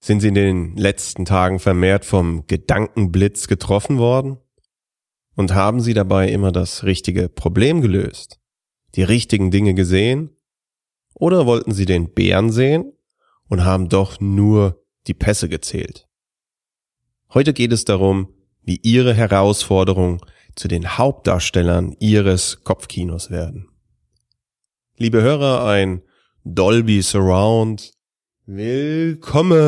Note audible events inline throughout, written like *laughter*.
Sind Sie in den letzten Tagen vermehrt vom Gedankenblitz getroffen worden? Und haben Sie dabei immer das richtige Problem gelöst? Die richtigen Dinge gesehen? Oder wollten Sie den Bären sehen und haben doch nur die Pässe gezählt? Heute geht es darum, wie Ihre Herausforderungen zu den Hauptdarstellern Ihres Kopfkinos werden. Liebe Hörer, ein Dolby Surround Willkommen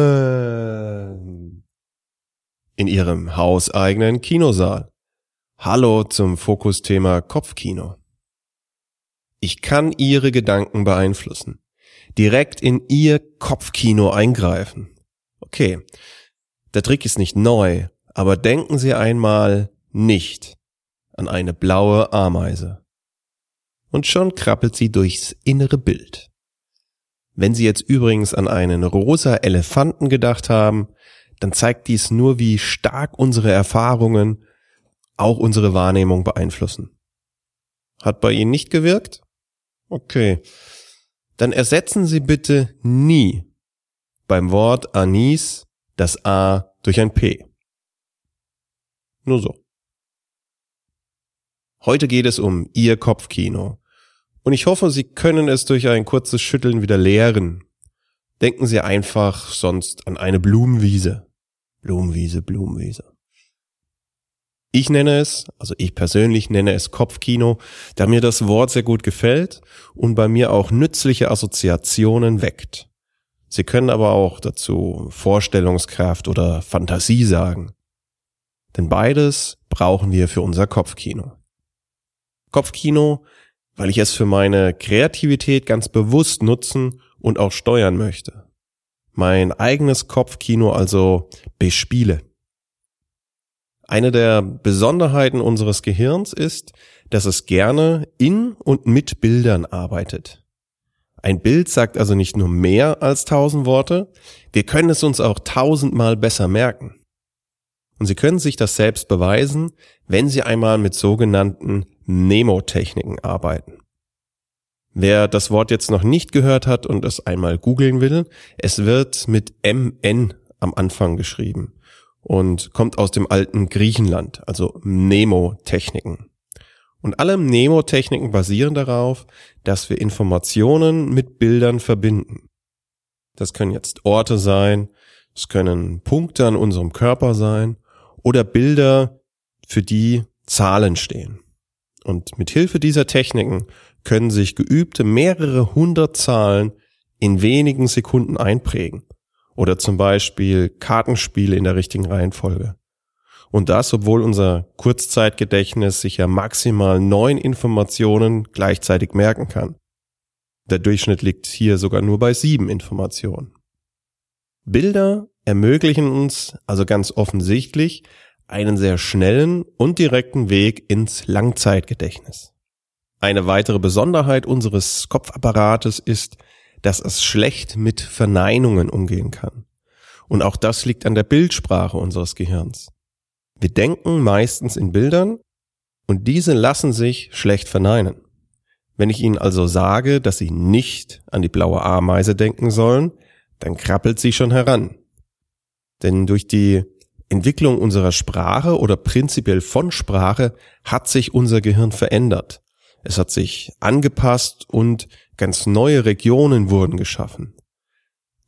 in Ihrem hauseigenen Kinosaal. Hallo zum Fokusthema Kopfkino. Ich kann Ihre Gedanken beeinflussen, direkt in Ihr Kopfkino eingreifen. Okay, der Trick ist nicht neu, aber denken Sie einmal nicht an eine blaue Ameise. Und schon krabbelt sie durchs innere Bild. Wenn Sie jetzt übrigens an einen rosa Elefanten gedacht haben, dann zeigt dies nur, wie stark unsere Erfahrungen auch unsere Wahrnehmung beeinflussen. Hat bei Ihnen nicht gewirkt? Okay. Dann ersetzen Sie bitte nie beim Wort Anis das A durch ein P. Nur so. Heute geht es um Ihr Kopfkino. Und ich hoffe, Sie können es durch ein kurzes Schütteln wieder leeren. Denken Sie einfach sonst an eine Blumenwiese. Blumenwiese, Blumenwiese. Ich nenne es, also ich persönlich nenne es Kopfkino, da mir das Wort sehr gut gefällt und bei mir auch nützliche Assoziationen weckt. Sie können aber auch dazu Vorstellungskraft oder Fantasie sagen. Denn beides brauchen wir für unser Kopfkino. Kopfkino weil ich es für meine Kreativität ganz bewusst nutzen und auch steuern möchte. Mein eigenes Kopfkino also bespiele. Eine der Besonderheiten unseres Gehirns ist, dass es gerne in und mit Bildern arbeitet. Ein Bild sagt also nicht nur mehr als tausend Worte, wir können es uns auch tausendmal besser merken. Und Sie können sich das selbst beweisen, wenn Sie einmal mit sogenannten Nemotechniken arbeiten. Wer das Wort jetzt noch nicht gehört hat und es einmal googeln will, es wird mit MN am Anfang geschrieben und kommt aus dem alten Griechenland, also Nemotechniken. Und alle Nemotechniken basieren darauf, dass wir Informationen mit Bildern verbinden. Das können jetzt Orte sein, es können Punkte an unserem Körper sein oder Bilder, für die Zahlen stehen. Und mit Hilfe dieser Techniken können sich geübte mehrere hundert Zahlen in wenigen Sekunden einprägen. Oder zum Beispiel Kartenspiele in der richtigen Reihenfolge. Und das, obwohl unser Kurzzeitgedächtnis sich ja maximal neun Informationen gleichzeitig merken kann. Der Durchschnitt liegt hier sogar nur bei sieben Informationen. Bilder ermöglichen uns also ganz offensichtlich einen sehr schnellen und direkten Weg ins Langzeitgedächtnis. Eine weitere Besonderheit unseres Kopfapparates ist, dass es schlecht mit Verneinungen umgehen kann. Und auch das liegt an der Bildsprache unseres Gehirns. Wir denken meistens in Bildern und diese lassen sich schlecht verneinen. Wenn ich Ihnen also sage, dass Sie nicht an die blaue Ameise denken sollen, dann krabbelt sie schon heran. Denn durch die Entwicklung unserer Sprache oder prinzipiell von Sprache hat sich unser Gehirn verändert. Es hat sich angepasst und ganz neue Regionen wurden geschaffen.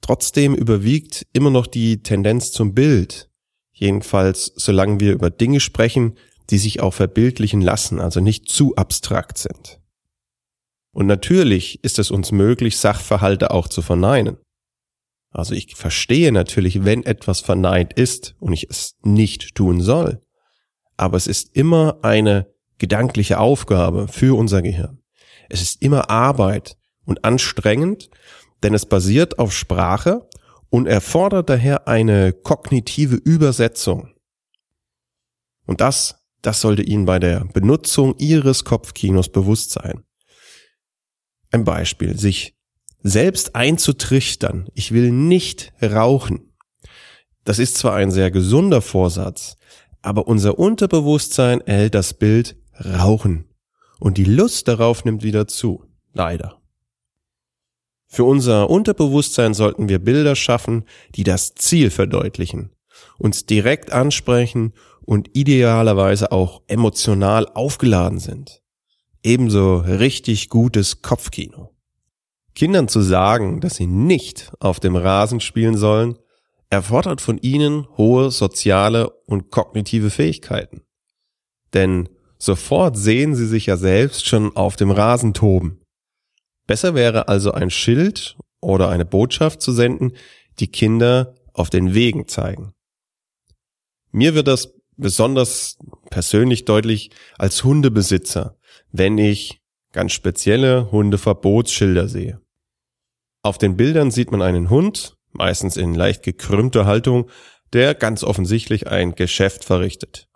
Trotzdem überwiegt immer noch die Tendenz zum Bild. Jedenfalls, solange wir über Dinge sprechen, die sich auch verbildlichen lassen, also nicht zu abstrakt sind. Und natürlich ist es uns möglich, Sachverhalte auch zu verneinen. Also ich verstehe natürlich, wenn etwas verneint ist und ich es nicht tun soll. Aber es ist immer eine gedankliche Aufgabe für unser Gehirn. Es ist immer Arbeit und anstrengend, denn es basiert auf Sprache und erfordert daher eine kognitive Übersetzung. Und das, das sollte Ihnen bei der Benutzung Ihres Kopfkinos bewusst sein. Ein Beispiel, sich selbst einzutrichtern, ich will nicht rauchen. Das ist zwar ein sehr gesunder Vorsatz, aber unser Unterbewusstsein erhält das Bild Rauchen und die Lust darauf nimmt wieder zu. Leider. Für unser Unterbewusstsein sollten wir Bilder schaffen, die das Ziel verdeutlichen, uns direkt ansprechen und idealerweise auch emotional aufgeladen sind. Ebenso richtig gutes Kopfkino. Kindern zu sagen, dass sie nicht auf dem Rasen spielen sollen, erfordert von ihnen hohe soziale und kognitive Fähigkeiten. Denn sofort sehen sie sich ja selbst schon auf dem Rasen toben. Besser wäre also ein Schild oder eine Botschaft zu senden, die Kinder auf den Wegen zeigen. Mir wird das besonders persönlich deutlich als Hundebesitzer, wenn ich ganz spezielle Hundeverbotsschilder sehe. Auf den Bildern sieht man einen Hund, meistens in leicht gekrümmter Haltung, der ganz offensichtlich ein Geschäft verrichtet.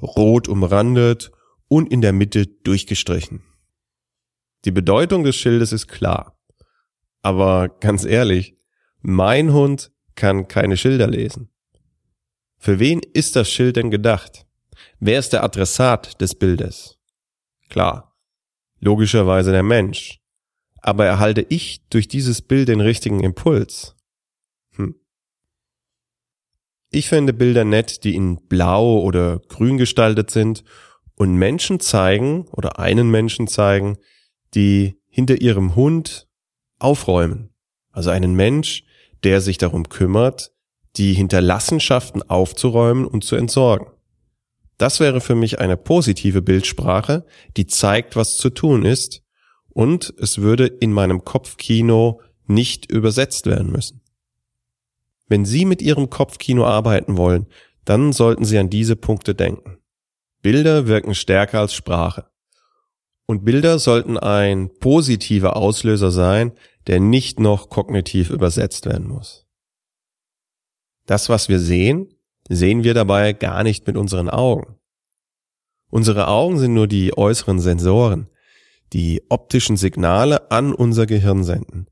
Rot umrandet und in der Mitte durchgestrichen. Die Bedeutung des Schildes ist klar. Aber ganz ehrlich, mein Hund kann keine Schilder lesen. Für wen ist das Schild denn gedacht? Wer ist der Adressat des Bildes? Klar, logischerweise der Mensch. Aber erhalte ich durch dieses Bild den richtigen Impuls? Hm. Ich finde Bilder nett, die in blau oder grün gestaltet sind und Menschen zeigen oder einen Menschen zeigen, die hinter ihrem Hund aufräumen. Also einen Mensch, der sich darum kümmert, die Hinterlassenschaften aufzuräumen und zu entsorgen. Das wäre für mich eine positive Bildsprache, die zeigt, was zu tun ist und es würde in meinem Kopfkino nicht übersetzt werden müssen. Wenn Sie mit Ihrem Kopfkino arbeiten wollen, dann sollten Sie an diese Punkte denken. Bilder wirken stärker als Sprache. Und Bilder sollten ein positiver Auslöser sein, der nicht noch kognitiv übersetzt werden muss. Das, was wir sehen, sehen wir dabei gar nicht mit unseren Augen. Unsere Augen sind nur die äußeren Sensoren, die optischen Signale an unser Gehirn senden.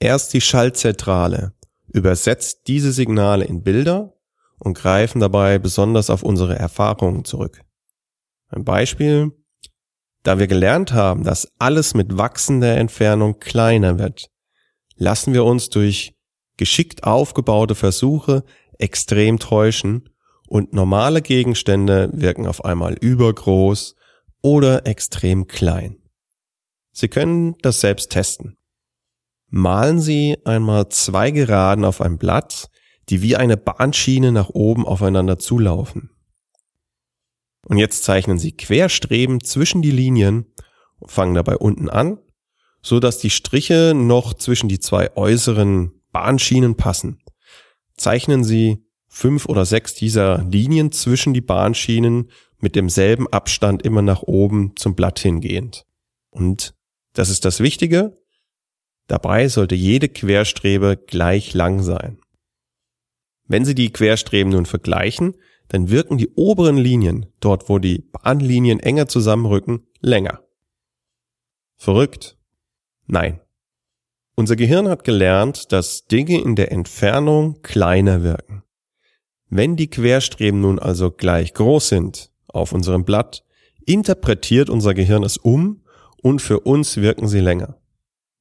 Erst die Schaltzentrale übersetzt diese Signale in Bilder und greifen dabei besonders auf unsere Erfahrungen zurück. Ein Beispiel, da wir gelernt haben, dass alles mit wachsender Entfernung kleiner wird, lassen wir uns durch geschickt aufgebaute Versuche extrem täuschen und normale Gegenstände wirken auf einmal übergroß oder extrem klein. Sie können das selbst testen. Malen Sie einmal zwei Geraden auf ein Blatt, die wie eine Bahnschiene nach oben aufeinander zulaufen. Und jetzt zeichnen Sie Querstreben zwischen die Linien und fangen dabei unten an, so dass die Striche noch zwischen die zwei äußeren Bahnschienen passen. Zeichnen Sie fünf oder sechs dieser Linien zwischen die Bahnschienen mit demselben Abstand immer nach oben zum Blatt hingehend. Und das ist das Wichtige. Dabei sollte jede Querstrebe gleich lang sein. Wenn Sie die Querstreben nun vergleichen, dann wirken die oberen Linien, dort wo die Bahnlinien enger zusammenrücken, länger. Verrückt? Nein. Unser Gehirn hat gelernt, dass Dinge in der Entfernung kleiner wirken. Wenn die Querstreben nun also gleich groß sind auf unserem Blatt, interpretiert unser Gehirn es um und für uns wirken sie länger.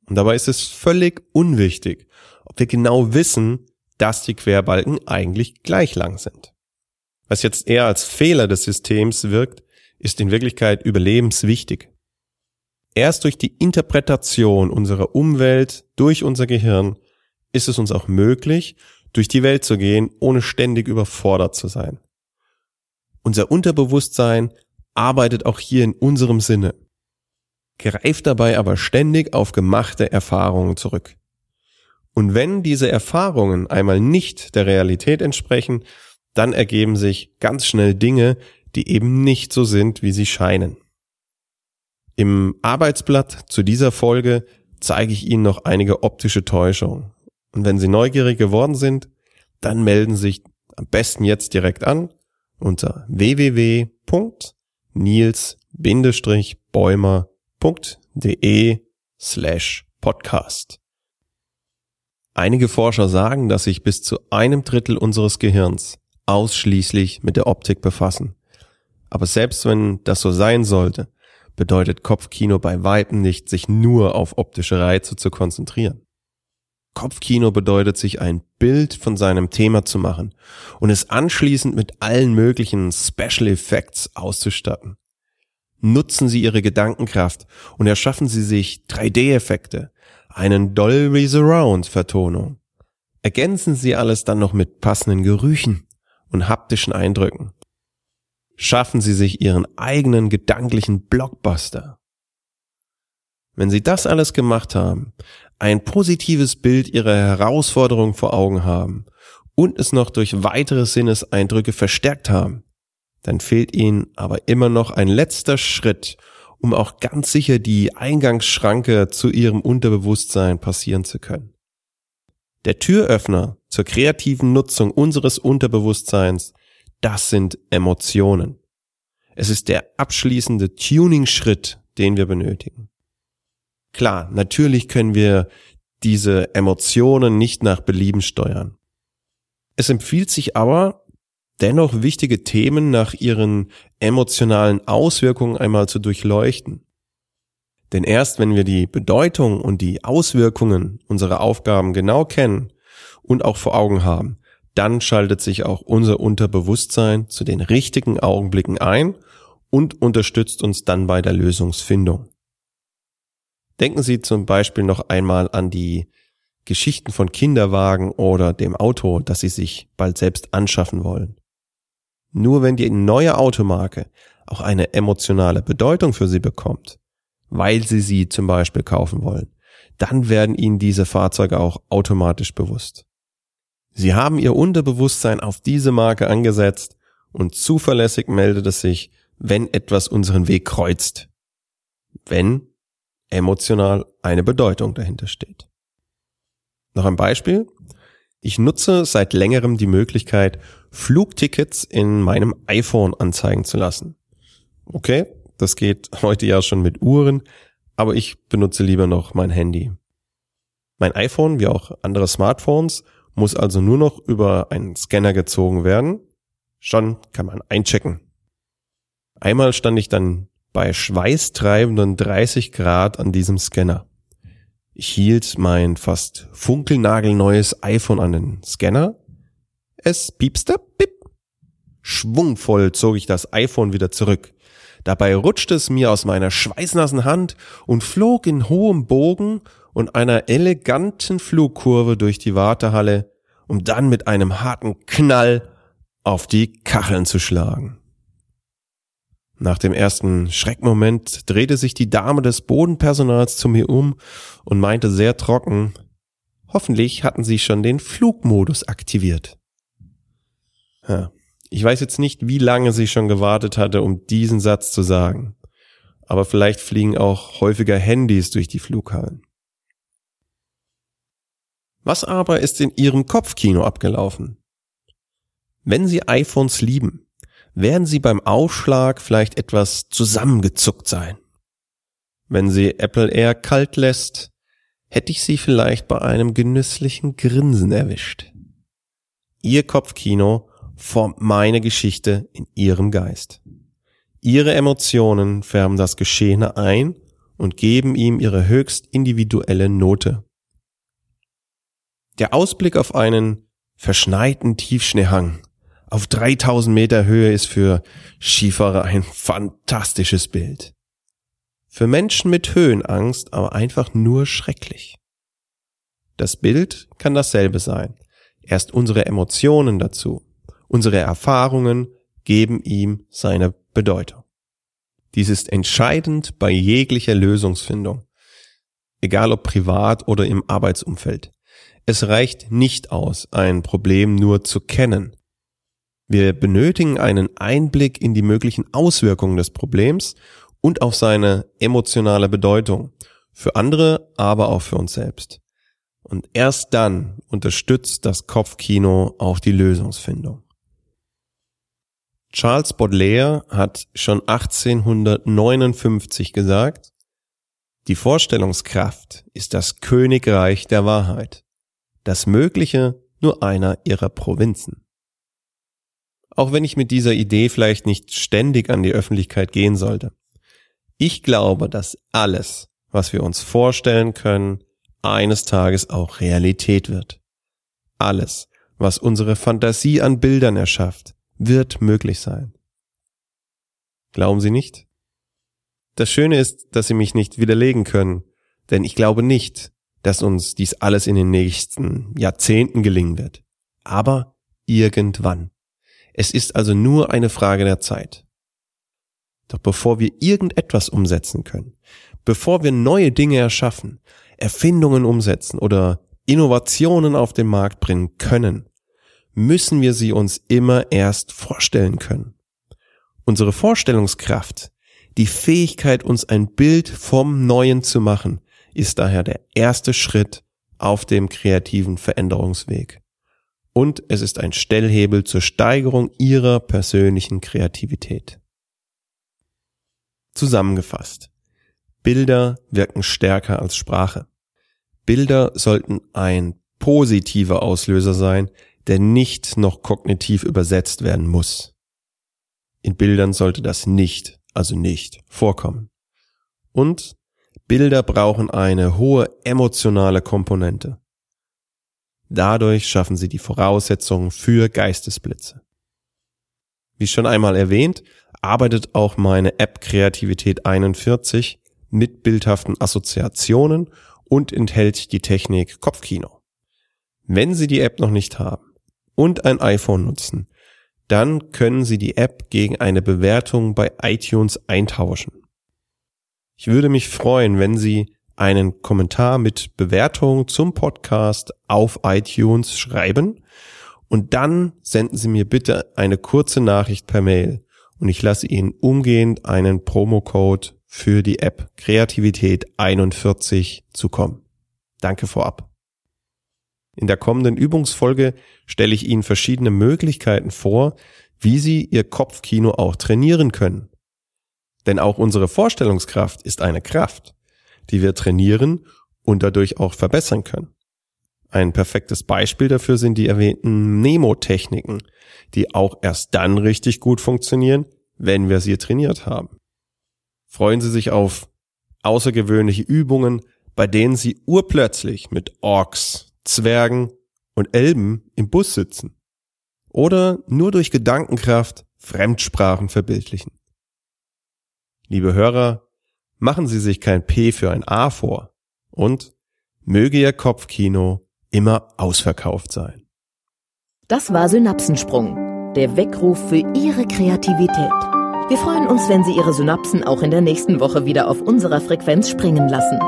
Und dabei ist es völlig unwichtig, ob wir genau wissen, dass die Querbalken eigentlich gleich lang sind. Was jetzt eher als Fehler des Systems wirkt, ist in Wirklichkeit überlebenswichtig. Erst durch die Interpretation unserer Umwelt durch unser Gehirn ist es uns auch möglich, durch die Welt zu gehen, ohne ständig überfordert zu sein. Unser Unterbewusstsein arbeitet auch hier in unserem Sinne greift dabei aber ständig auf gemachte Erfahrungen zurück. Und wenn diese Erfahrungen einmal nicht der Realität entsprechen, dann ergeben sich ganz schnell Dinge, die eben nicht so sind, wie sie scheinen. Im Arbeitsblatt zu dieser Folge zeige ich Ihnen noch einige optische Täuschungen. Und wenn Sie neugierig geworden sind, dann melden Sie sich am besten jetzt direkt an unter www.nils-bäumer.de slash podcast. Einige Forscher sagen, dass sich bis zu einem Drittel unseres Gehirns ausschließlich mit der Optik befassen. Aber selbst wenn das so sein sollte, bedeutet Kopfkino bei weitem nicht, sich nur auf optische Reize zu konzentrieren. Kopfkino bedeutet, sich ein Bild von seinem Thema zu machen und es anschließend mit allen möglichen Special Effects auszustatten. Nutzen Sie Ihre Gedankenkraft und erschaffen Sie sich 3D-Effekte, einen Dolby Surround Vertonung. Ergänzen Sie alles dann noch mit passenden Gerüchen und haptischen Eindrücken. Schaffen Sie sich Ihren eigenen gedanklichen Blockbuster. Wenn Sie das alles gemacht haben, ein positives Bild Ihrer Herausforderung vor Augen haben und es noch durch weitere Sinneseindrücke verstärkt haben, dann fehlt Ihnen aber immer noch ein letzter Schritt, um auch ganz sicher die Eingangsschranke zu Ihrem Unterbewusstsein passieren zu können. Der Türöffner zur kreativen Nutzung unseres Unterbewusstseins, das sind Emotionen. Es ist der abschließende Tuning-Schritt, den wir benötigen. Klar, natürlich können wir diese Emotionen nicht nach Belieben steuern. Es empfiehlt sich aber, dennoch wichtige Themen nach ihren emotionalen Auswirkungen einmal zu durchleuchten. Denn erst wenn wir die Bedeutung und die Auswirkungen unserer Aufgaben genau kennen und auch vor Augen haben, dann schaltet sich auch unser Unterbewusstsein zu den richtigen Augenblicken ein und unterstützt uns dann bei der Lösungsfindung. Denken Sie zum Beispiel noch einmal an die Geschichten von Kinderwagen oder dem Auto, das Sie sich bald selbst anschaffen wollen. Nur wenn die neue Automarke auch eine emotionale Bedeutung für Sie bekommt, weil Sie sie zum Beispiel kaufen wollen, dann werden Ihnen diese Fahrzeuge auch automatisch bewusst. Sie haben Ihr Unterbewusstsein auf diese Marke angesetzt und zuverlässig meldet es sich, wenn etwas unseren Weg kreuzt. Wenn emotional eine Bedeutung dahinter steht. Noch ein Beispiel. Ich nutze seit längerem die Möglichkeit, Flugtickets in meinem iPhone anzeigen zu lassen. Okay, das geht *laughs* heute ja schon mit Uhren, aber ich benutze lieber noch mein Handy. Mein iPhone, wie auch andere Smartphones, muss also nur noch über einen Scanner gezogen werden. Schon kann man einchecken. Einmal stand ich dann bei schweißtreibenden 30 Grad an diesem Scanner. Ich hielt mein fast funkelnagelneues iPhone an den Scanner. Es piepste, pip. Schwungvoll zog ich das iPhone wieder zurück. Dabei rutschte es mir aus meiner schweißnassen Hand und flog in hohem Bogen und einer eleganten Flugkurve durch die Wartehalle, um dann mit einem harten Knall auf die Kacheln zu schlagen. Nach dem ersten Schreckmoment drehte sich die Dame des Bodenpersonals zu mir um und meinte sehr trocken, hoffentlich hatten Sie schon den Flugmodus aktiviert. Ja, ich weiß jetzt nicht, wie lange sie schon gewartet hatte, um diesen Satz zu sagen. Aber vielleicht fliegen auch häufiger Handys durch die Flughallen. Was aber ist in Ihrem Kopfkino abgelaufen? Wenn Sie iPhones lieben, werden sie beim Aufschlag vielleicht etwas zusammengezuckt sein. Wenn sie Apple Air kalt lässt, hätte ich sie vielleicht bei einem genüsslichen Grinsen erwischt. Ihr Kopfkino formt meine Geschichte in ihrem Geist. Ihre Emotionen färben das Geschehene ein und geben ihm ihre höchst individuelle Note. Der Ausblick auf einen verschneiten Tiefschneehang auf 3000 Meter Höhe ist für Skifahrer ein fantastisches Bild. Für Menschen mit Höhenangst aber einfach nur schrecklich. Das Bild kann dasselbe sein. Erst unsere Emotionen dazu, unsere Erfahrungen geben ihm seine Bedeutung. Dies ist entscheidend bei jeglicher Lösungsfindung, egal ob privat oder im Arbeitsumfeld. Es reicht nicht aus, ein Problem nur zu kennen. Wir benötigen einen Einblick in die möglichen Auswirkungen des Problems und auf seine emotionale Bedeutung. Für andere, aber auch für uns selbst. Und erst dann unterstützt das Kopfkino auch die Lösungsfindung. Charles Baudelaire hat schon 1859 gesagt, die Vorstellungskraft ist das Königreich der Wahrheit, das Mögliche nur einer ihrer Provinzen. Auch wenn ich mit dieser Idee vielleicht nicht ständig an die Öffentlichkeit gehen sollte. Ich glaube, dass alles, was wir uns vorstellen können, eines Tages auch Realität wird. Alles, was unsere Fantasie an Bildern erschafft, wird möglich sein. Glauben Sie nicht? Das Schöne ist, dass Sie mich nicht widerlegen können, denn ich glaube nicht, dass uns dies alles in den nächsten Jahrzehnten gelingen wird. Aber irgendwann. Es ist also nur eine Frage der Zeit. Doch bevor wir irgendetwas umsetzen können, bevor wir neue Dinge erschaffen, Erfindungen umsetzen oder Innovationen auf den Markt bringen können, müssen wir sie uns immer erst vorstellen können. Unsere Vorstellungskraft, die Fähigkeit, uns ein Bild vom Neuen zu machen, ist daher der erste Schritt auf dem kreativen Veränderungsweg. Und es ist ein Stellhebel zur Steigerung ihrer persönlichen Kreativität. Zusammengefasst. Bilder wirken stärker als Sprache. Bilder sollten ein positiver Auslöser sein, der nicht noch kognitiv übersetzt werden muss. In Bildern sollte das nicht, also nicht, vorkommen. Und Bilder brauchen eine hohe emotionale Komponente. Dadurch schaffen sie die Voraussetzungen für Geistesblitze. Wie schon einmal erwähnt, arbeitet auch meine App Kreativität 41 mit bildhaften Assoziationen und enthält die Technik Kopfkino. Wenn Sie die App noch nicht haben und ein iPhone nutzen, dann können Sie die App gegen eine Bewertung bei iTunes eintauschen. Ich würde mich freuen, wenn Sie einen Kommentar mit Bewertung zum Podcast auf iTunes schreiben und dann senden Sie mir bitte eine kurze Nachricht per Mail und ich lasse Ihnen umgehend einen Promocode für die App Kreativität 41 zukommen. Danke vorab. In der kommenden Übungsfolge stelle ich Ihnen verschiedene Möglichkeiten vor, wie Sie Ihr Kopfkino auch trainieren können. Denn auch unsere Vorstellungskraft ist eine Kraft, die wir trainieren und dadurch auch verbessern können. Ein perfektes Beispiel dafür sind die erwähnten Nemo-Techniken, die auch erst dann richtig gut funktionieren, wenn wir sie trainiert haben. Freuen Sie sich auf außergewöhnliche Übungen, bei denen Sie urplötzlich mit Orks, Zwergen und Elben im Bus sitzen. Oder nur durch Gedankenkraft Fremdsprachen verbildlichen. Liebe Hörer, machen Sie sich kein P für ein A vor und möge Ihr Kopfkino immer ausverkauft sein. Das war Synapsensprung, der Weckruf für Ihre Kreativität. Wir freuen uns, wenn Sie Ihre Synapsen auch in der nächsten Woche wieder auf unserer Frequenz springen lassen.